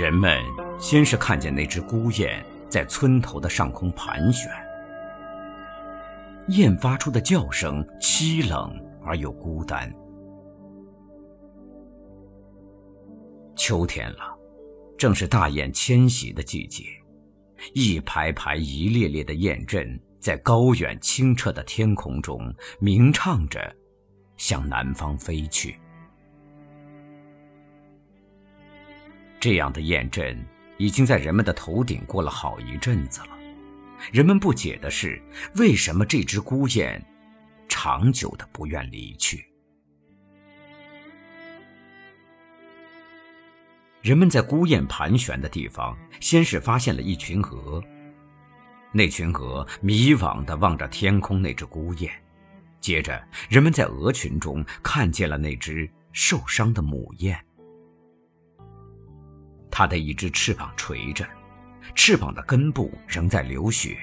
人们先是看见那只孤雁在村头的上空盘旋，雁发出的叫声凄冷而又孤单。秋天了，正是大雁迁徙的季节，一排排、一列列的雁阵在高远清澈的天空中鸣唱着，向南方飞去。这样的雁阵已经在人们的头顶过了好一阵子了。人们不解的是，为什么这只孤雁长久的不愿离去？人们在孤雁盘旋的地方，先是发现了一群鹅。那群鹅迷惘的望着天空那只孤雁，接着，人们在鹅群中看见了那只受伤的母雁。它的一只翅膀垂着，翅膀的根部仍在流血。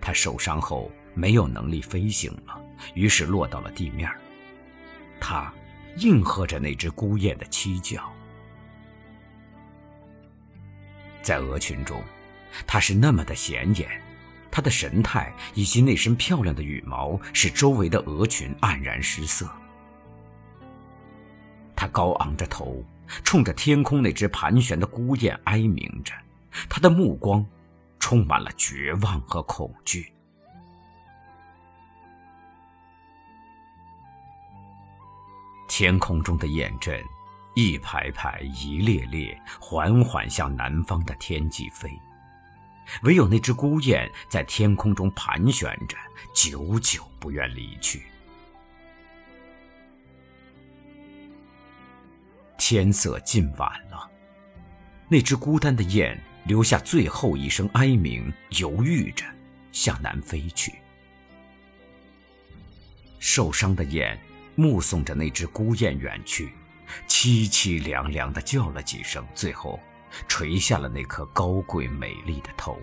它受伤后没有能力飞行了，于是落到了地面。它应和着那只孤雁的凄叫。在鹅群中，它是那么的显眼，它的神态以及那身漂亮的羽毛使周围的鹅群黯然失色。它高昂着头，冲着天空那只盘旋的孤雁哀鸣着，它的目光充满了绝望和恐惧。天空中的雁阵。一排排，一列列，缓缓向南方的天际飞，唯有那只孤雁在天空中盘旋着，久久不愿离去。天色近晚了，那只孤单的雁留下最后一声哀鸣，犹豫着向南飞去。受伤的雁目送着那只孤雁远去。凄凄凉凉的叫了几声，最后垂下了那颗高贵美丽的头。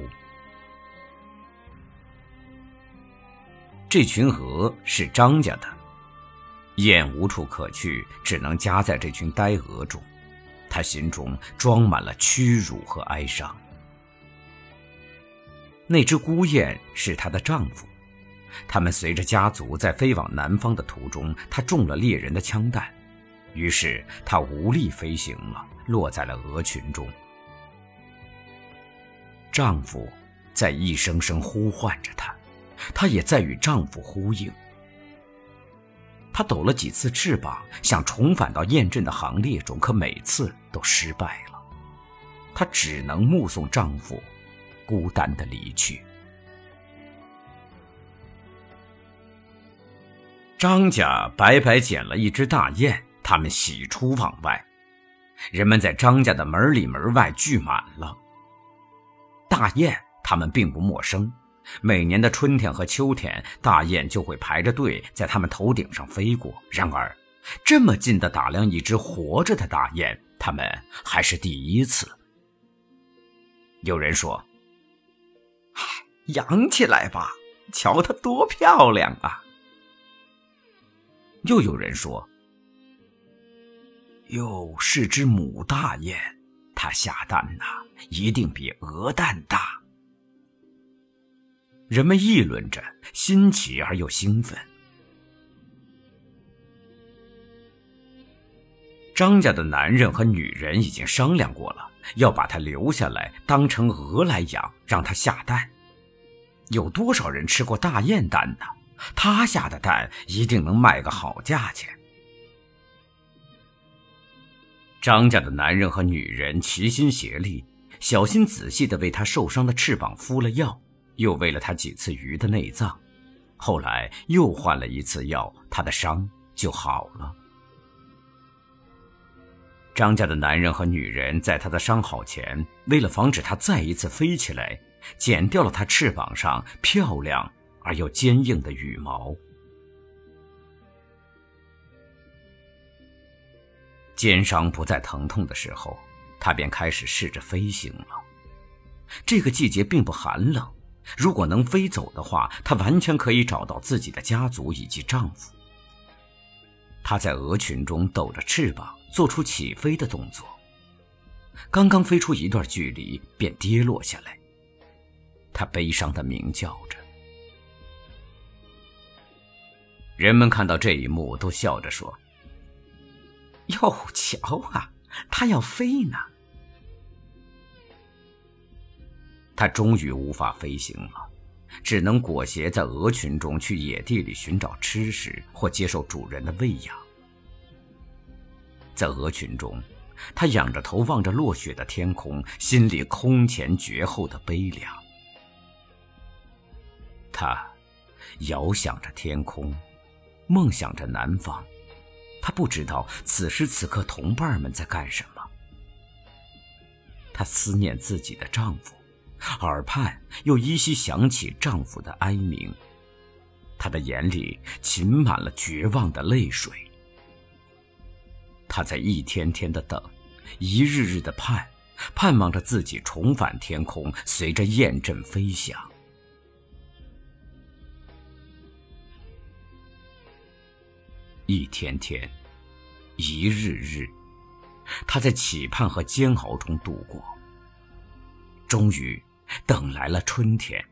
这群鹅是张家的，雁无处可去，只能夹在这群呆鹅中。他心中装满了屈辱和哀伤。那只孤雁是她的丈夫，他们随着家族在飞往南方的途中，他中了猎人的枪弹。于是她无力飞行了，落在了鹅群中。丈夫在一声声呼唤着她，她也在与丈夫呼应。她抖了几次翅膀，想重返到雁阵的行列中，可每次都失败了。她只能目送丈夫孤单的离去。张家白白捡了一只大雁。他们喜出望外，人们在张家的门里门外聚满了。大雁他们并不陌生，每年的春天和秋天，大雁就会排着队在他们头顶上飞过。然而，这么近的打量一只活着的大雁，他们还是第一次。有人说：“养起来吧，瞧它多漂亮啊！”又有人说。又是只母大雁，它下蛋呐，一定比鹅蛋大。人们议论着，新奇而又兴奋。张家的男人和女人已经商量过了，要把他留下来当成鹅来养，让他下蛋。有多少人吃过大雁蛋呢？他下的蛋一定能卖个好价钱。张家的男人和女人齐心协力，小心仔细地为他受伤的翅膀敷了药，又喂了他几次鱼的内脏，后来又换了一次药，他的伤就好了。张家的男人和女人在他的伤好前，为了防止他再一次飞起来，剪掉了他翅膀上漂亮而又坚硬的羽毛。肩伤不再疼痛的时候，他便开始试着飞行了。这个季节并不寒冷，如果能飞走的话，她完全可以找到自己的家族以及丈夫。她在鹅群中抖着翅膀，做出起飞的动作。刚刚飞出一段距离，便跌落下来。他悲伤的鸣叫着。人们看到这一幕，都笑着说：“哟，瞧啊，它要飞呢！”他终于无法飞行了，只能裹挟在鹅群中去野地里寻找吃食或接受主人的喂养。在鹅群中，他仰着头望着落雪的天空，心里空前绝后的悲凉。它遥想着天空。梦想着南方，她不知道此时此刻同伴们在干什么。她思念自己的丈夫，耳畔又依稀响起丈夫的哀鸣，她的眼里噙满了绝望的泪水。她在一天天的等，一日日的盼，盼望着自己重返天空，随着雁阵飞翔。一天天，一日日，他在期盼和煎熬中度过。终于，等来了春天。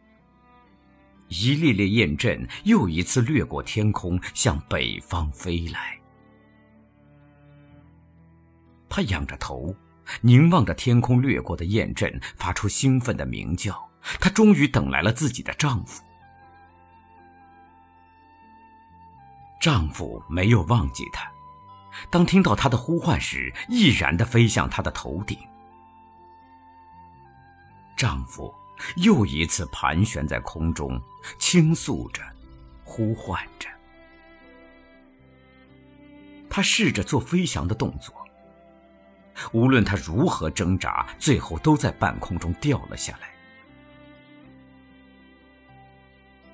一列列雁阵又一次掠过天空，向北方飞来。他仰着头，凝望着天空掠过的雁阵，发出兴奋的鸣叫。他终于等来了自己的丈夫。丈夫没有忘记她，当听到她的呼唤时，毅然地飞向她的头顶。丈夫又一次盘旋在空中，倾诉着，呼唤着。他试着做飞翔的动作，无论他如何挣扎，最后都在半空中掉了下来。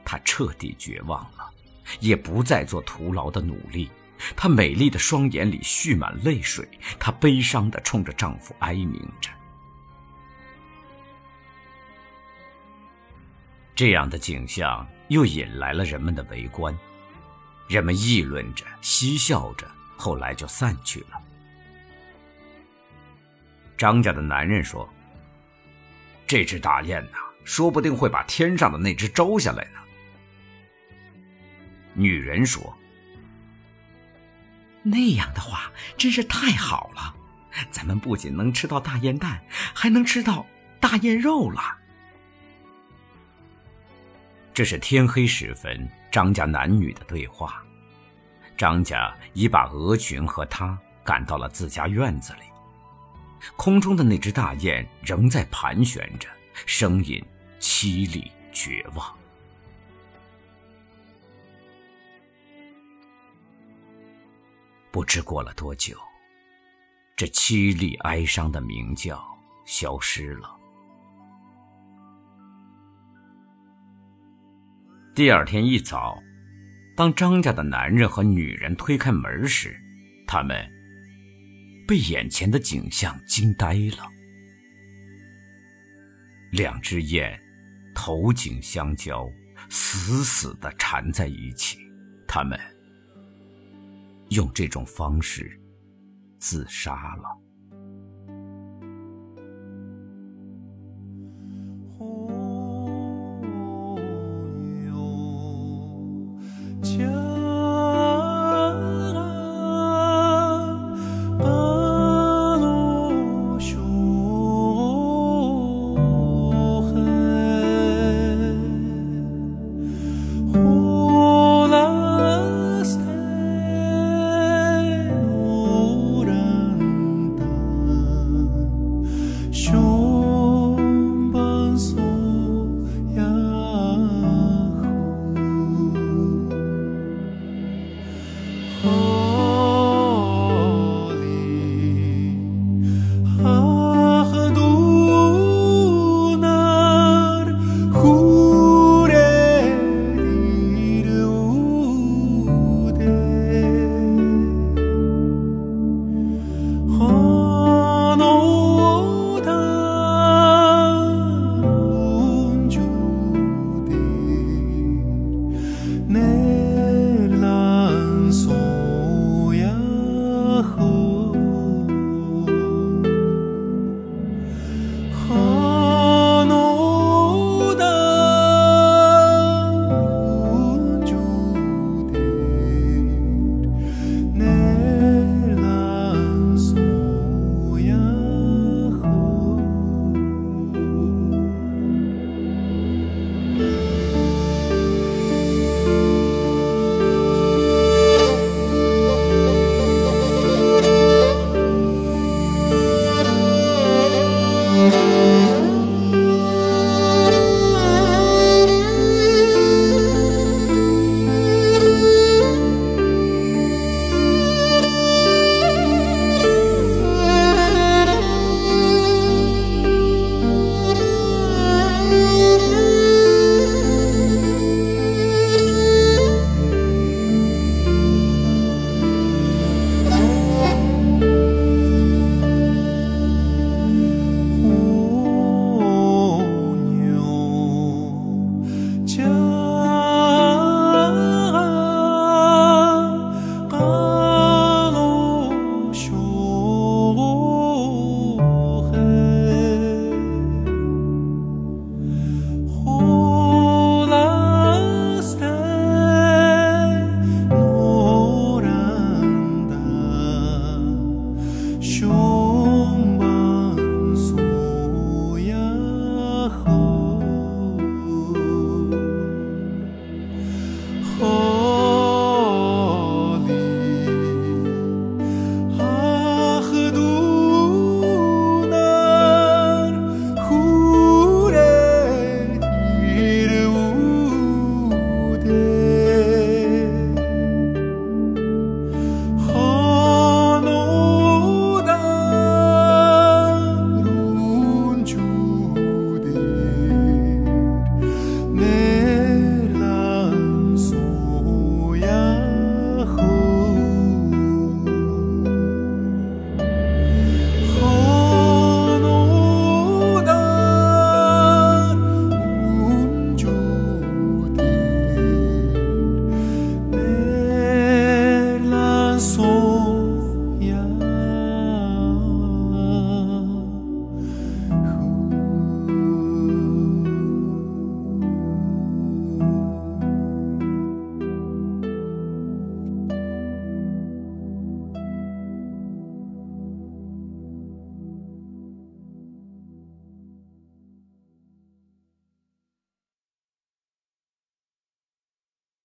他彻底绝望了。也不再做徒劳的努力，她美丽的双眼里蓄满泪水，她悲伤地冲着丈夫哀鸣着。这样的景象又引来了人们的围观，人们议论着，嬉笑着，后来就散去了。张家的男人说：“这只大雁呐，说不定会把天上的那只招下来呢。”女人说：“那样的话真是太好了，咱们不仅能吃到大雁蛋，还能吃到大雁肉了。”这是天黑时分，张家男女的对话。张家已把鹅群和他赶到了自家院子里，空中的那只大雁仍在盘旋着，声音凄厉绝望。不知过了多久，这凄厉哀伤的鸣叫消失了。第二天一早，当张家的男人和女人推开门时，他们被眼前的景象惊呆了。两只雁头颈相交，死死地缠在一起，他们。用这种方式自杀了。